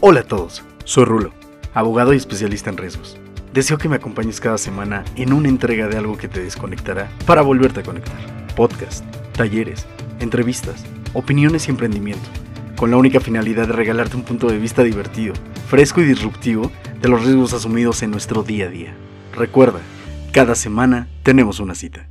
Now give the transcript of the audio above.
Hola a todos, soy Rulo, abogado y especialista en riesgos. Deseo que me acompañes cada semana en una entrega de algo que te desconectará para volverte a conectar. Podcast, talleres, entrevistas, opiniones y emprendimiento, con la única finalidad de regalarte un punto de vista divertido, fresco y disruptivo de los riesgos asumidos en nuestro día a día. Recuerda, cada semana tenemos una cita.